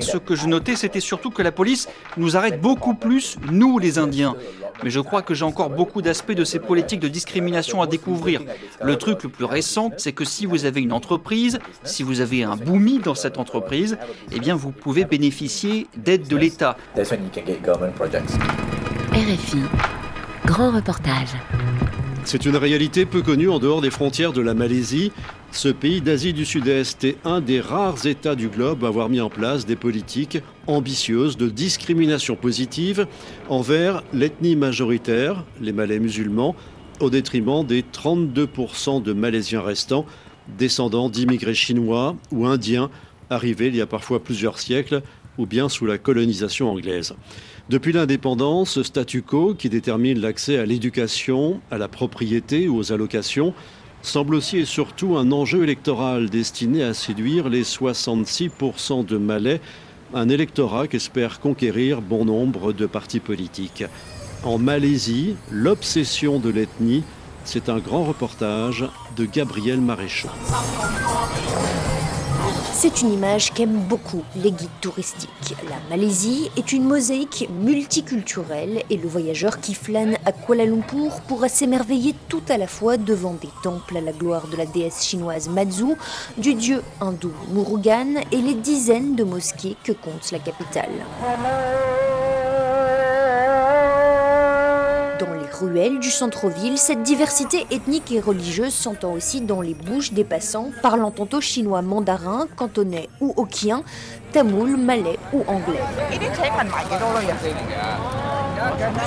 Ce que je notais, c'était surtout que la police nous arrête beaucoup plus, nous les Indiens. Mais je crois que j'ai encore beaucoup d'aspects de ces politiques de discrimination à découvrir. Le truc le plus récent, c'est que si vous avez une entreprise, si vous avez un boomy dans cette entreprise, eh bien vous pouvez bénéficier d'aide de l'État. RFI, grand reportage. C'est une réalité peu connue en dehors des frontières de la Malaisie. Ce pays d'Asie du Sud-Est est un des rares États du globe à avoir mis en place des politiques ambitieuses de discrimination positive envers l'ethnie majoritaire, les Malais musulmans, au détriment des 32% de Malaisiens restants, descendants d'immigrés chinois ou indiens arrivés il y a parfois plusieurs siècles ou bien sous la colonisation anglaise. Depuis l'indépendance, ce statu quo qui détermine l'accès à l'éducation, à la propriété ou aux allocations semble aussi et surtout un enjeu électoral destiné à séduire les 66% de Malais, un électorat qu'espère conquérir bon nombre de partis politiques. En Malaisie, l'obsession de l'ethnie, c'est un grand reportage de Gabriel Maréchaux. C'est une image qu'aiment beaucoup les guides touristiques. La Malaisie est une mosaïque multiculturelle et le voyageur qui flâne à Kuala Lumpur pourra s'émerveiller tout à la fois devant des temples à la gloire de la déesse chinoise Matsu, du dieu hindou Murugan et les dizaines de mosquées que compte la capitale. Ruelles du centre-ville, cette diversité ethnique et religieuse s'entend aussi dans les bouches des passants, parlant tantôt chinois mandarin, cantonais ou hokkien, tamoul, malais ou anglais.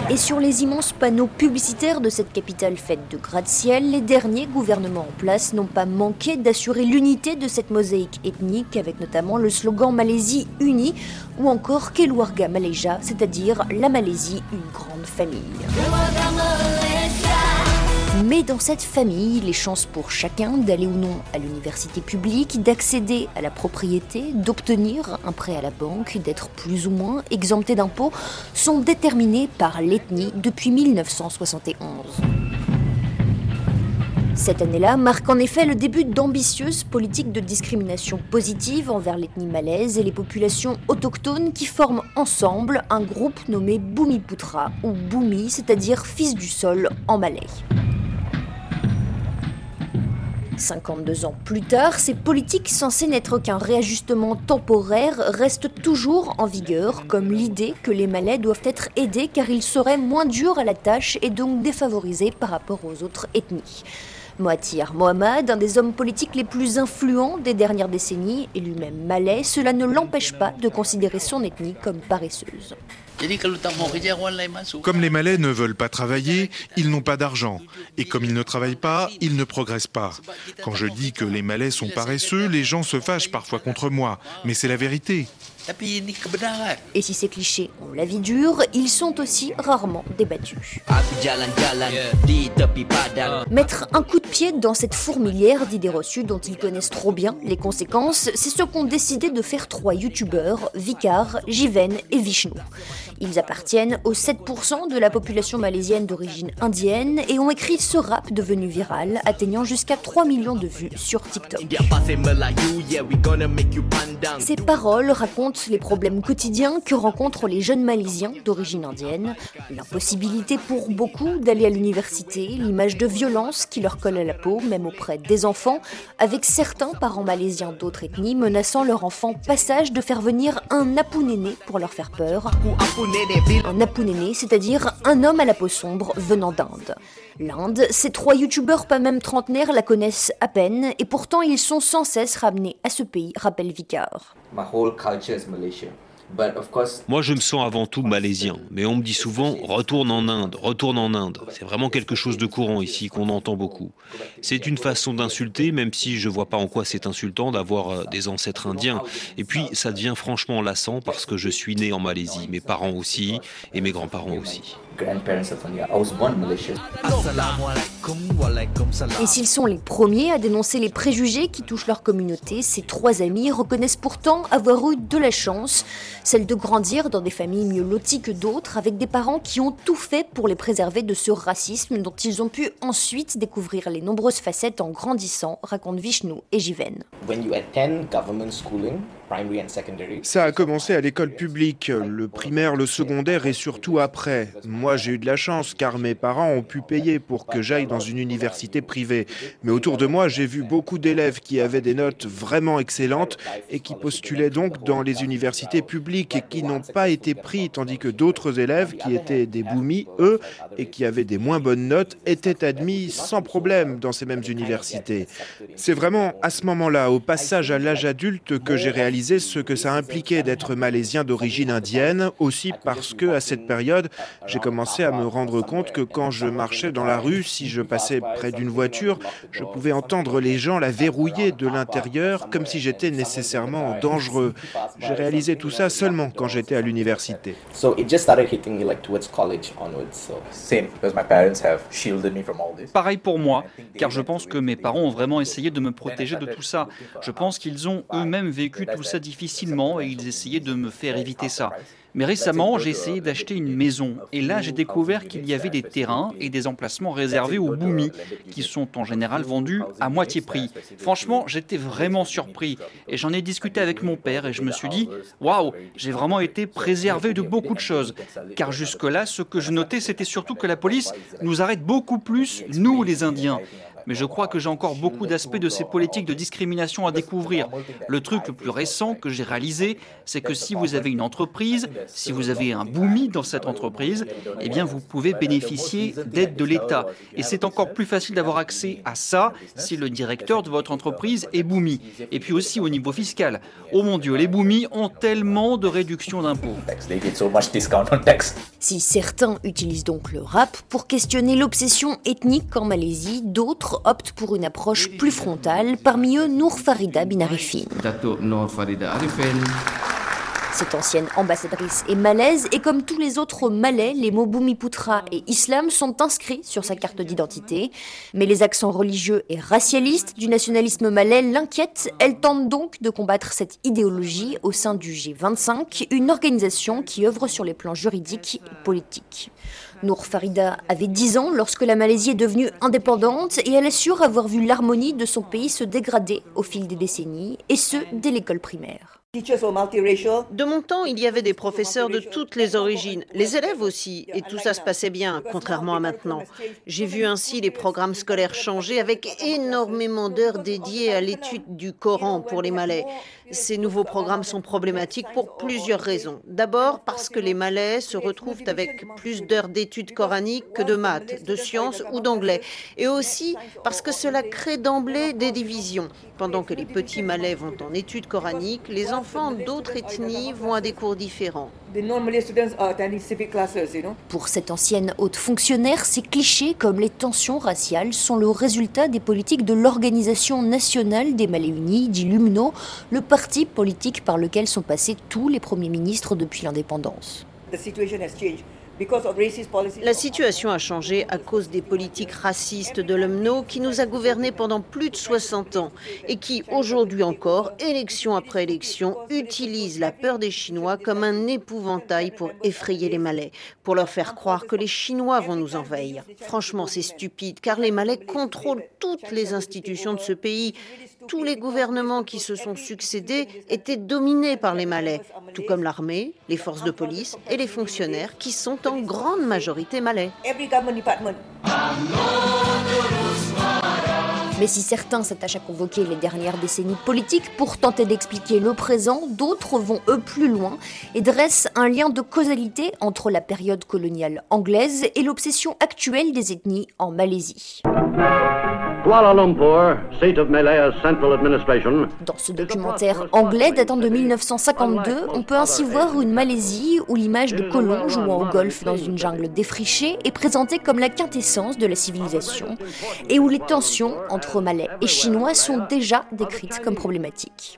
Et sur les immenses panneaux publicitaires de cette capitale faite de gratte-ciel, les derniers gouvernements en place n'ont pas manqué d'assurer l'unité de cette mosaïque ethnique, avec notamment le slogan Malaisie unie ou encore Keluarga Malaysia, c'est-à-dire la Malaisie, une grande famille. Mais dans cette famille, les chances pour chacun d'aller ou non à l'université publique, d'accéder à la propriété, d'obtenir un prêt à la banque, d'être plus ou moins exempté d'impôts, sont déterminées par l'ethnie depuis 1971. Cette année-là marque en effet le début d'ambitieuses politiques de discrimination positive envers l'ethnie malaise et les populations autochtones qui forment ensemble un groupe nommé Bumiputra ou Bumi, c'est-à-dire fils du sol en malais. 52 ans plus tard, ces politiques censées n'être qu'un réajustement temporaire restent toujours en vigueur, comme l'idée que les Malais doivent être aidés car ils seraient moins durs à la tâche et donc défavorisés par rapport aux autres ethnies. Moatir Mohamed, un des hommes politiques les plus influents des dernières décennies, et lui-même malais, cela ne l'empêche pas de considérer son ethnie comme paresseuse. Comme les Malais ne veulent pas travailler, ils n'ont pas d'argent. Et comme ils ne travaillent pas, ils ne progressent pas. Quand je dis que les Malais sont paresseux, les gens se fâchent parfois contre moi. Mais c'est la vérité. Et si ces clichés ont la vie dure, ils sont aussi rarement débattus. Mettre un coup de pied dans cette fourmilière d'idées reçues dont ils connaissent trop bien les conséquences, c'est ce qu'ont décidé de faire trois youtubeurs, Vicar, Jiven et Vishnu. Ils appartiennent aux 7% de la population malaisienne d'origine indienne et ont écrit ce rap devenu viral, atteignant jusqu'à 3 millions de vues sur TikTok. Ces paroles racontent les problèmes quotidiens que rencontrent les jeunes Malaisiens d'origine indienne, l'impossibilité pour beaucoup d'aller à l'université, l'image de violence qui leur colle à la peau, même auprès des enfants, avec certains parents malaisiens d'autres ethnies menaçant leur enfant passage de faire venir un apounéné pour leur faire peur. Un apounéné, c'est-à-dire un homme à la peau sombre venant d'Inde. L'Inde, ces trois youtubeurs pas même trentenaires la connaissent à peine et pourtant ils sont sans cesse ramenés à ce pays, rappelle Vicar. Moi, je me sens avant tout malaisien, mais on me dit souvent retourne en Inde, retourne en Inde. C'est vraiment quelque chose de courant ici qu'on entend beaucoup. C'est une façon d'insulter, même si je vois pas en quoi c'est insultant d'avoir euh, des ancêtres indiens. Et puis, ça devient franchement lassant parce que je suis né en Malaisie, mes parents aussi et mes grands-parents aussi. Et s'ils sont les premiers à dénoncer les préjugés qui touchent leur communauté, ces trois amis reconnaissent pourtant avoir eu de la chance, celle de grandir dans des familles mieux loties que d'autres, avec des parents qui ont tout fait pour les préserver de ce racisme dont ils ont pu ensuite découvrir les nombreuses facettes en grandissant, racontent Vishnu et Jiven. Ça a commencé à l'école publique, le primaire, le secondaire et surtout après. Moi, j'ai eu de la chance car mes parents ont pu payer pour que j'aille dans une université privée. Mais autour de moi, j'ai vu beaucoup d'élèves qui avaient des notes vraiment excellentes et qui postulaient donc dans les universités publiques et qui n'ont pas été pris, tandis que d'autres élèves qui étaient des boumis, eux, et qui avaient des moins bonnes notes, étaient admis sans problème dans ces mêmes universités. C'est vraiment à ce moment-là, au passage à l'âge adulte, que j'ai réalisé ce que ça impliquait d'être malaisien d'origine indienne, aussi parce que à cette période, j'ai commencé à me rendre compte que quand je marchais dans la rue, si je passais près d'une voiture, je pouvais entendre les gens la verrouiller de l'intérieur comme si j'étais nécessairement dangereux. J'ai réalisé tout ça seulement quand j'étais à l'université. Pareil pour moi, car je pense que mes parents ont vraiment essayé de me protéger de tout ça. Je pense qu'ils ont eux-mêmes vécu tout ça difficilement et ils essayaient de me faire éviter ça. Mais récemment, j'ai essayé d'acheter une maison et là, j'ai découvert qu'il y avait des terrains et des emplacements réservés aux boumis qui sont en général vendus à moitié prix. Franchement, j'étais vraiment surpris et j'en ai discuté avec mon père et je me suis dit waouh, j'ai vraiment été préservé de beaucoup de choses. Car jusque-là, ce que je notais, c'était surtout que la police nous arrête beaucoup plus, nous les Indiens mais je crois que j'ai encore beaucoup d'aspects de ces politiques de discrimination à découvrir. Le truc le plus récent que j'ai réalisé, c'est que si vous avez une entreprise, si vous avez un boumi dans cette entreprise, eh bien vous pouvez bénéficier d'aide de l'État. Et c'est encore plus facile d'avoir accès à ça si le directeur de votre entreprise est boumi. Et puis aussi au niveau fiscal. Oh mon Dieu, les boumis ont tellement de réductions d'impôts. Si certains utilisent donc le rap pour questionner l'obsession ethnique en Malaisie, d'autres optent pour une approche plus frontale, parmi eux Nour Farida bin Arifin. Cette ancienne ambassadrice est malaise et comme tous les autres Malais, les mots Bumiputra et Islam sont inscrits sur sa carte d'identité. Mais les accents religieux et racialistes du nationalisme malais l'inquiètent. Elle tente donc de combattre cette idéologie au sein du G25, une organisation qui œuvre sur les plans juridiques et politiques. Nour Farida avait 10 ans lorsque la Malaisie est devenue indépendante et elle assure avoir vu l'harmonie de son pays se dégrader au fil des décennies, et ce, dès l'école primaire. De mon temps, il y avait des professeurs de toutes les origines, les élèves aussi, et tout ça se passait bien, contrairement à maintenant. J'ai vu ainsi les programmes scolaires changer avec énormément d'heures dédiées à l'étude du Coran pour les Malais. Ces nouveaux programmes sont problématiques pour plusieurs raisons. D'abord parce que les Malais se retrouvent avec plus d'heures d'études coraniques que de maths, de sciences ou d'anglais. Et aussi parce que cela crée d'emblée des divisions. Pendant que les petits Malais vont en études coraniques, les enfants d'autres ethnies vont à des cours différents. Pour cette ancienne haute fonctionnaire, ces clichés comme les tensions raciales sont le résultat des politiques de l'Organisation nationale des Malais Unis, dit l'UMNO, le parti politique par lequel sont passés tous les premiers ministres depuis l'indépendance. La situation a changé à cause des politiques racistes de l'UMNO qui nous a gouvernés pendant plus de 60 ans et qui, aujourd'hui encore, élection après élection, utilise la peur des Chinois comme un épouvantail pour effrayer les Malais, pour leur faire croire que les Chinois vont nous envahir. Franchement, c'est stupide car les Malais contrôlent toutes les institutions de ce pays tous les gouvernements qui se sont succédés étaient dominés par les Malais, tout comme l'armée, les forces de police et les fonctionnaires qui sont en grande majorité malais. Mais si certains s'attachent à convoquer les dernières décennies politiques pour tenter d'expliquer le présent, d'autres vont eux plus loin et dressent un lien de causalité entre la période coloniale anglaise et l'obsession actuelle des ethnies en Malaisie. Dans ce documentaire anglais datant de 1952, on peut ainsi voir une Malaisie où l'image de colons jouant au golf dans une jungle défrichée est présentée comme la quintessence de la civilisation et où les tensions entre Malais et Chinois sont déjà décrites comme problématiques.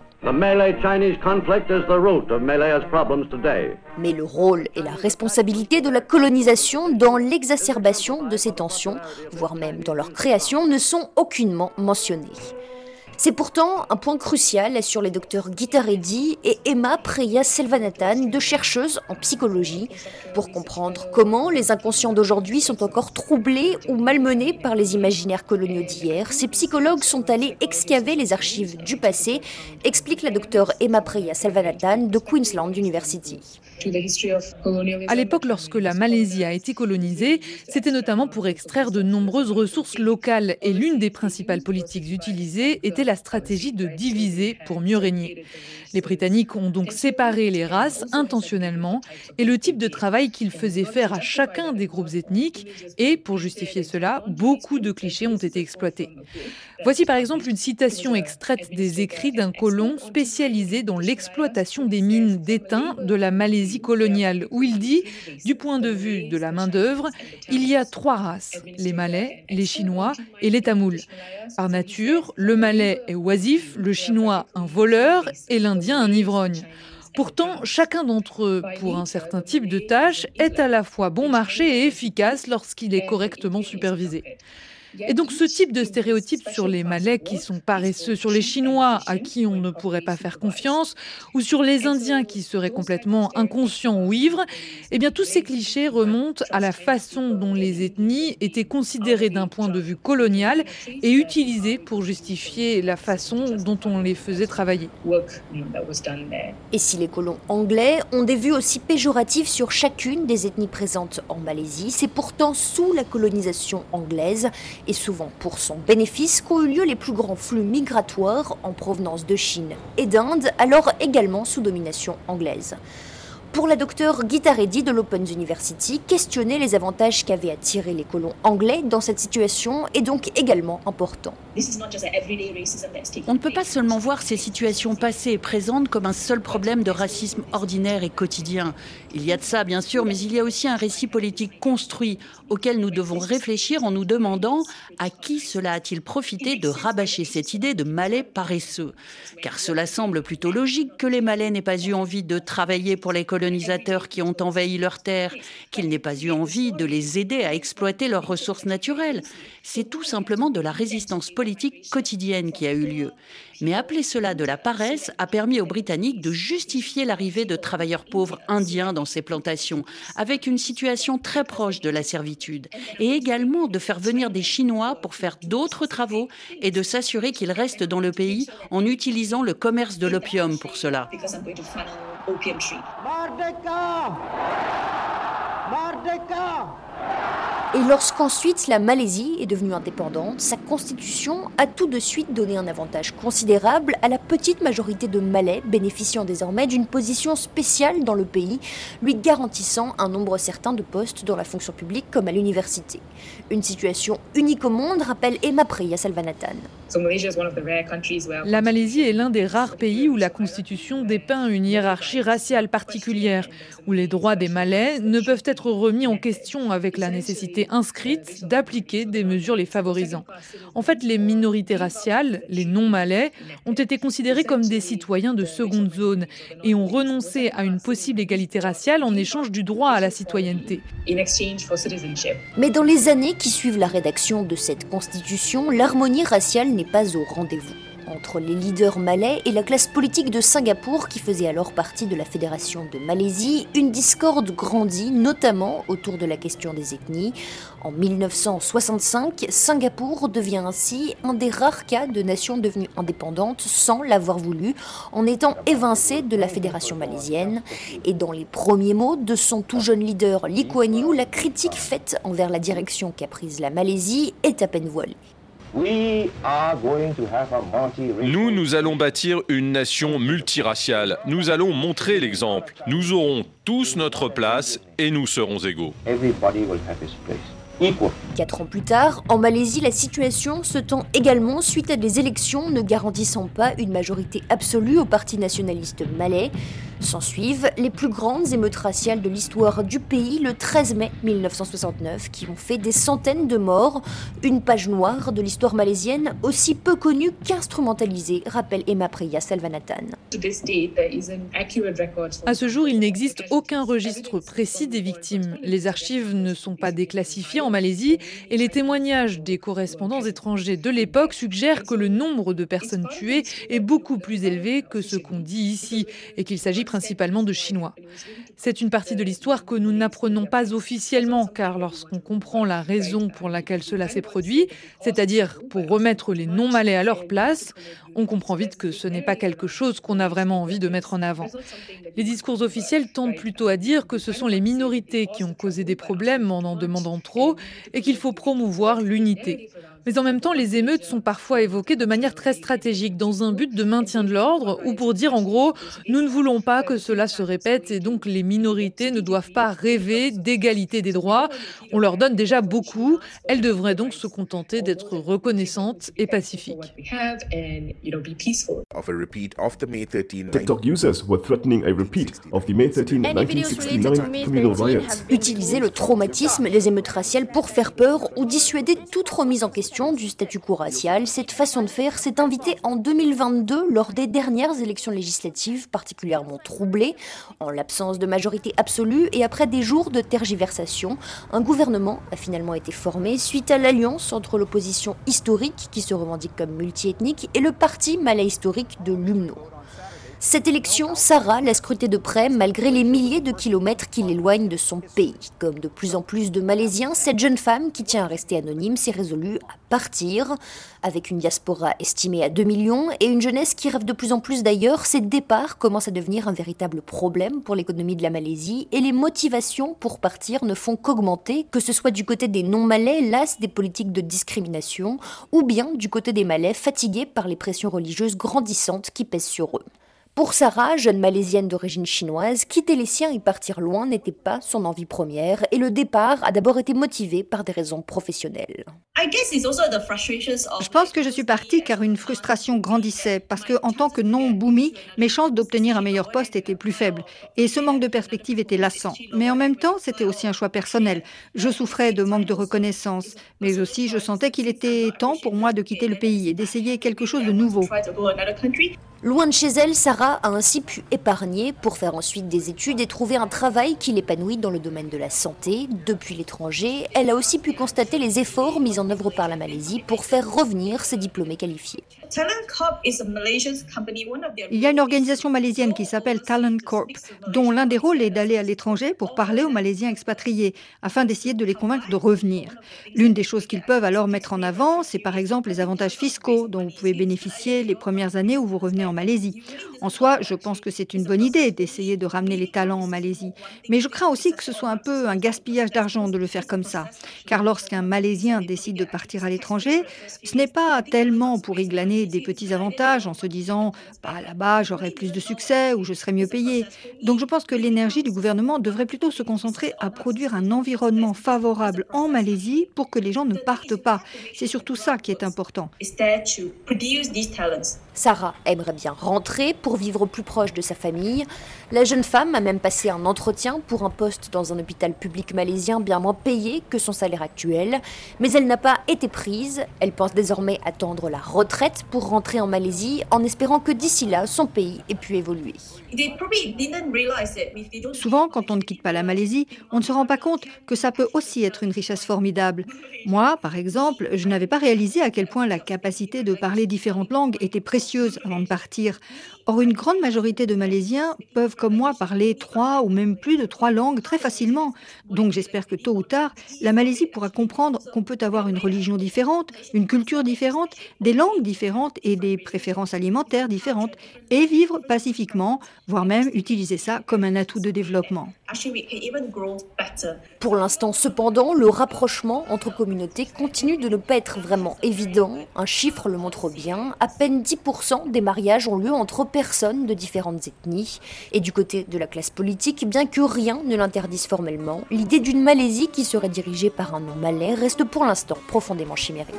Mais le rôle et la responsabilité de la colonisation dans l'exacerbation de ces tensions, voire même dans leur création, ne sont aucunement mentionnés. C'est pourtant un point crucial sur les docteurs Gita Reddy et Emma Preya Selvanathan, deux chercheuses en psychologie, pour comprendre comment les inconscients d'aujourd'hui sont encore troublés ou malmenés par les imaginaires coloniaux d'hier. Ces psychologues sont allés excaver les archives du passé, explique la docteure Emma Preya Selvanathan de Queensland University. À l'époque, lorsque la Malaisie a été colonisée, c'était notamment pour extraire de nombreuses ressources locales et l'une des principales politiques utilisées était la stratégie de diviser pour mieux régner. Les Britanniques ont donc séparé les races intentionnellement et le type de travail qu'ils faisaient faire à chacun des groupes ethniques et, pour justifier cela, beaucoup de clichés ont été exploités. Voici par exemple une citation extraite des écrits d'un colon spécialisé dans l'exploitation des mines d'étain de la Malaisie coloniale, où il dit, du point de vue de la main-d'œuvre, il y a trois races, les Malais, les Chinois et les Tamouls. Par nature, le Malais est oisif, le Chinois un voleur et l'Indien un ivrogne. Pourtant, chacun d'entre eux, pour un certain type de tâche, est à la fois bon marché et efficace lorsqu'il est correctement supervisé. Et donc ce type de stéréotypes sur les Malais qui sont paresseux, sur les Chinois à qui on ne pourrait pas faire confiance, ou sur les Indiens qui seraient complètement inconscients ou ivres, eh bien tous ces clichés remontent à la façon dont les ethnies étaient considérées d'un point de vue colonial et utilisées pour justifier la façon dont on les faisait travailler. Et si les colons anglais ont des vues aussi péjoratives sur chacune des ethnies présentes en Malaisie, c'est pourtant sous la colonisation anglaise et souvent pour son bénéfice qu'ont eu lieu les plus grands flux migratoires en provenance de Chine et d'Inde, alors également sous domination anglaise. Pour la docteure Gita Reddy de l'Open University, questionner les avantages qu'avaient tirer les colons anglais dans cette situation est donc également important. On ne peut pas seulement voir ces situations passées et présentes comme un seul problème de racisme ordinaire et quotidien. Il y a de ça, bien sûr, mais il y a aussi un récit politique construit auquel nous devons réfléchir en nous demandant à qui cela a-t-il profité de rabâcher cette idée de Malais paresseux. Car cela semble plutôt logique que les Malais n'aient pas eu envie de travailler pour les qui ont envahi leurs terres, qu'ils n'aient pas eu envie de les aider à exploiter leurs ressources naturelles. C'est tout simplement de la résistance politique quotidienne qui a eu lieu. Mais appeler cela de la paresse a permis aux Britanniques de justifier l'arrivée de travailleurs pauvres indiens dans ces plantations, avec une situation très proche de la servitude, et également de faire venir des Chinois pour faire d'autres travaux et de s'assurer qu'ils restent dans le pays en utilisant le commerce de l'opium pour cela. opium tree. Mardeka! Mardeka! Et lorsqu'ensuite la Malaisie est devenue indépendante, sa constitution a tout de suite donné un avantage considérable à la petite majorité de Malais bénéficiant désormais d'une position spéciale dans le pays, lui garantissant un nombre certain de postes dans la fonction publique comme à l'université. Une situation unique au monde, rappelle Emma Preya Salvanathan. La Malaisie est l'un des rares pays où la constitution dépeint une hiérarchie raciale particulière, où les droits des Malais ne peuvent être remis en question avec la nécessité inscrite d'appliquer des mesures les favorisant. En fait, les minorités raciales, les non-malais, ont été considérés comme des citoyens de seconde zone et ont renoncé à une possible égalité raciale en échange du droit à la citoyenneté. Mais dans les années qui suivent la rédaction de cette constitution, l'harmonie raciale n'est pas au rendez-vous entre les leaders malais et la classe politique de Singapour qui faisait alors partie de la Fédération de Malaisie, une discorde grandit notamment autour de la question des ethnies. En 1965, Singapour devient ainsi un des rares cas de nation devenue indépendante sans l'avoir voulu, en étant évincée de la Fédération malaisienne. Et dans les premiers mots de son tout jeune leader Lee Kuan Yew, la critique faite envers la direction qu'a prise la Malaisie est à peine voilée. Nous, nous allons bâtir une nation multiraciale. Nous allons montrer l'exemple. Nous aurons tous notre place et nous serons égaux. Quatre ans plus tard, en Malaisie, la situation se tend également suite à des élections ne garantissant pas une majorité absolue au parti nationaliste malais. S'en suivent les plus grandes émeutes raciales de l'histoire du pays le 13 mai 1969 qui ont fait des centaines de morts. Une page noire de l'histoire malaisienne aussi peu connue qu'instrumentalisée, rappelle Emma Priya Selvanathan. À ce jour, il n'existe aucun registre précis des victimes. Les archives ne sont pas déclassifiées en Malaisie et les témoignages des correspondants étrangers de l'époque suggèrent que le nombre de personnes tuées est beaucoup plus élevé que ce qu'on dit ici et qu'il s'agit principalement de Chinois. C'est une partie de l'histoire que nous n'apprenons pas officiellement, car lorsqu'on comprend la raison pour laquelle cela s'est produit, c'est-à-dire pour remettre les non-malais à leur place, on comprend vite que ce n'est pas quelque chose qu'on a vraiment envie de mettre en avant. Les discours officiels tendent plutôt à dire que ce sont les minorités qui ont causé des problèmes en en demandant trop et qu'il faut promouvoir l'unité. Mais en même temps, les émeutes sont parfois évoquées de manière très stratégique, dans un but de maintien de l'ordre, ou pour dire en gros, nous ne voulons pas que cela se répète et donc les minorités ne doivent pas rêver d'égalité des droits. On leur donne déjà beaucoup, elles devraient donc se contenter d'être reconnaissantes et pacifiques. TikTok users were threatening a repeat of the May 13, 1969 communal riots. Utiliser le traumatisme, les émeutes raciales pour faire peur ou dissuader toute remise en question du statut quo racial, cette façon de faire s'est invitée en 2022 lors des dernières élections législatives particulièrement troublées. En l'absence de majorité absolue et après des jours de tergiversation, un gouvernement a finalement été formé suite à l'alliance entre l'opposition historique, qui se revendique comme multiethnique, et le parti malais historique de l'UMNO. Cette élection, Sarah l'a scruté de près malgré les milliers de kilomètres qui l'éloignent de son pays. Comme de plus en plus de Malaisiens, cette jeune femme, qui tient à rester anonyme, s'est résolue à partir. Avec une diaspora estimée à 2 millions et une jeunesse qui rêve de plus en plus d'ailleurs, ces départs commencent à devenir un véritable problème pour l'économie de la Malaisie et les motivations pour partir ne font qu'augmenter, que ce soit du côté des non-malais, las des politiques de discrimination, ou bien du côté des malais fatigués par les pressions religieuses grandissantes qui pèsent sur eux. Pour Sarah, jeune malaisienne d'origine chinoise, quitter les siens et partir loin n'était pas son envie première et le départ a d'abord été motivé par des raisons professionnelles. Je pense que je suis partie car une frustration grandissait parce que en tant que non boumi, mes chances d'obtenir un meilleur poste étaient plus faibles et ce manque de perspective était lassant. Mais en même temps, c'était aussi un choix personnel. Je souffrais de manque de reconnaissance, mais aussi je sentais qu'il était temps pour moi de quitter le pays et d'essayer quelque chose de nouveau. Loin de chez elle, Sarah a ainsi pu épargner pour faire ensuite des études et trouver un travail qui l'épanouit dans le domaine de la santé. Depuis l'étranger, elle a aussi pu constater les efforts mis en œuvre par la Malaisie pour faire revenir ses diplômés qualifiés. Il y a une organisation malaisienne qui s'appelle Talent Corp, dont l'un des rôles est d'aller à l'étranger pour parler aux Malaisiens expatriés, afin d'essayer de les convaincre de revenir. L'une des choses qu'ils peuvent alors mettre en avant, c'est par exemple les avantages fiscaux dont vous pouvez bénéficier les premières années où vous revenez en Malaisie. En soi, je pense que c'est une bonne idée d'essayer de ramener les talents en Malaisie. Mais je crains aussi que ce soit un peu un gaspillage d'argent de le faire comme ça. Car lorsqu'un Malaisien décide de partir à l'étranger, ce n'est pas tellement pour y glaner des petits avantages en se disant bah, là-bas j'aurai plus de succès ou je serai mieux payé. Donc je pense que l'énergie du gouvernement devrait plutôt se concentrer à produire un environnement favorable en Malaisie pour que les gens ne partent pas. C'est surtout ça qui est important. Sarah aimerait bien rentrer pour vivre plus proche de sa famille. La jeune femme a même passé un entretien pour un poste dans un hôpital public malaisien bien moins payé que son salaire actuel, mais elle n'a pas été prise. Elle pense désormais attendre la retraite pour rentrer en Malaisie en espérant que d'ici là, son pays ait pu évoluer. Souvent, quand on ne quitte pas la Malaisie, on ne se rend pas compte que ça peut aussi être une richesse formidable. Moi, par exemple, je n'avais pas réalisé à quel point la capacité de parler différentes langues était précieuse avant de partir. Or, une grande majorité de Malaisiens peuvent, comme moi, parler trois ou même plus de trois langues très facilement. Donc, j'espère que tôt ou tard, la Malaisie pourra comprendre qu'on peut avoir une religion différente, une culture différente, des langues différentes et des préférences alimentaires différentes, et vivre pacifiquement, voire même utiliser ça comme un atout de développement. Pour l'instant, cependant, le rapprochement entre communautés continue de ne pas être vraiment évident. Un chiffre le montre bien. À peine 10% des ont lieu entre personnes de différentes ethnies. Et du côté de la classe politique, bien que rien ne l'interdise formellement, l'idée d'une Malaisie qui serait dirigée par un nom malais reste pour l'instant profondément chimérique.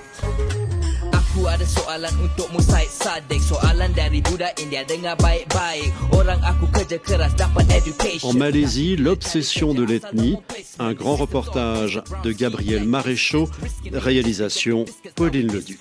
En Malaisie, l'obsession de l'ethnie Un grand reportage de Gabriel Maréchaux Réalisation Pauline Leduc.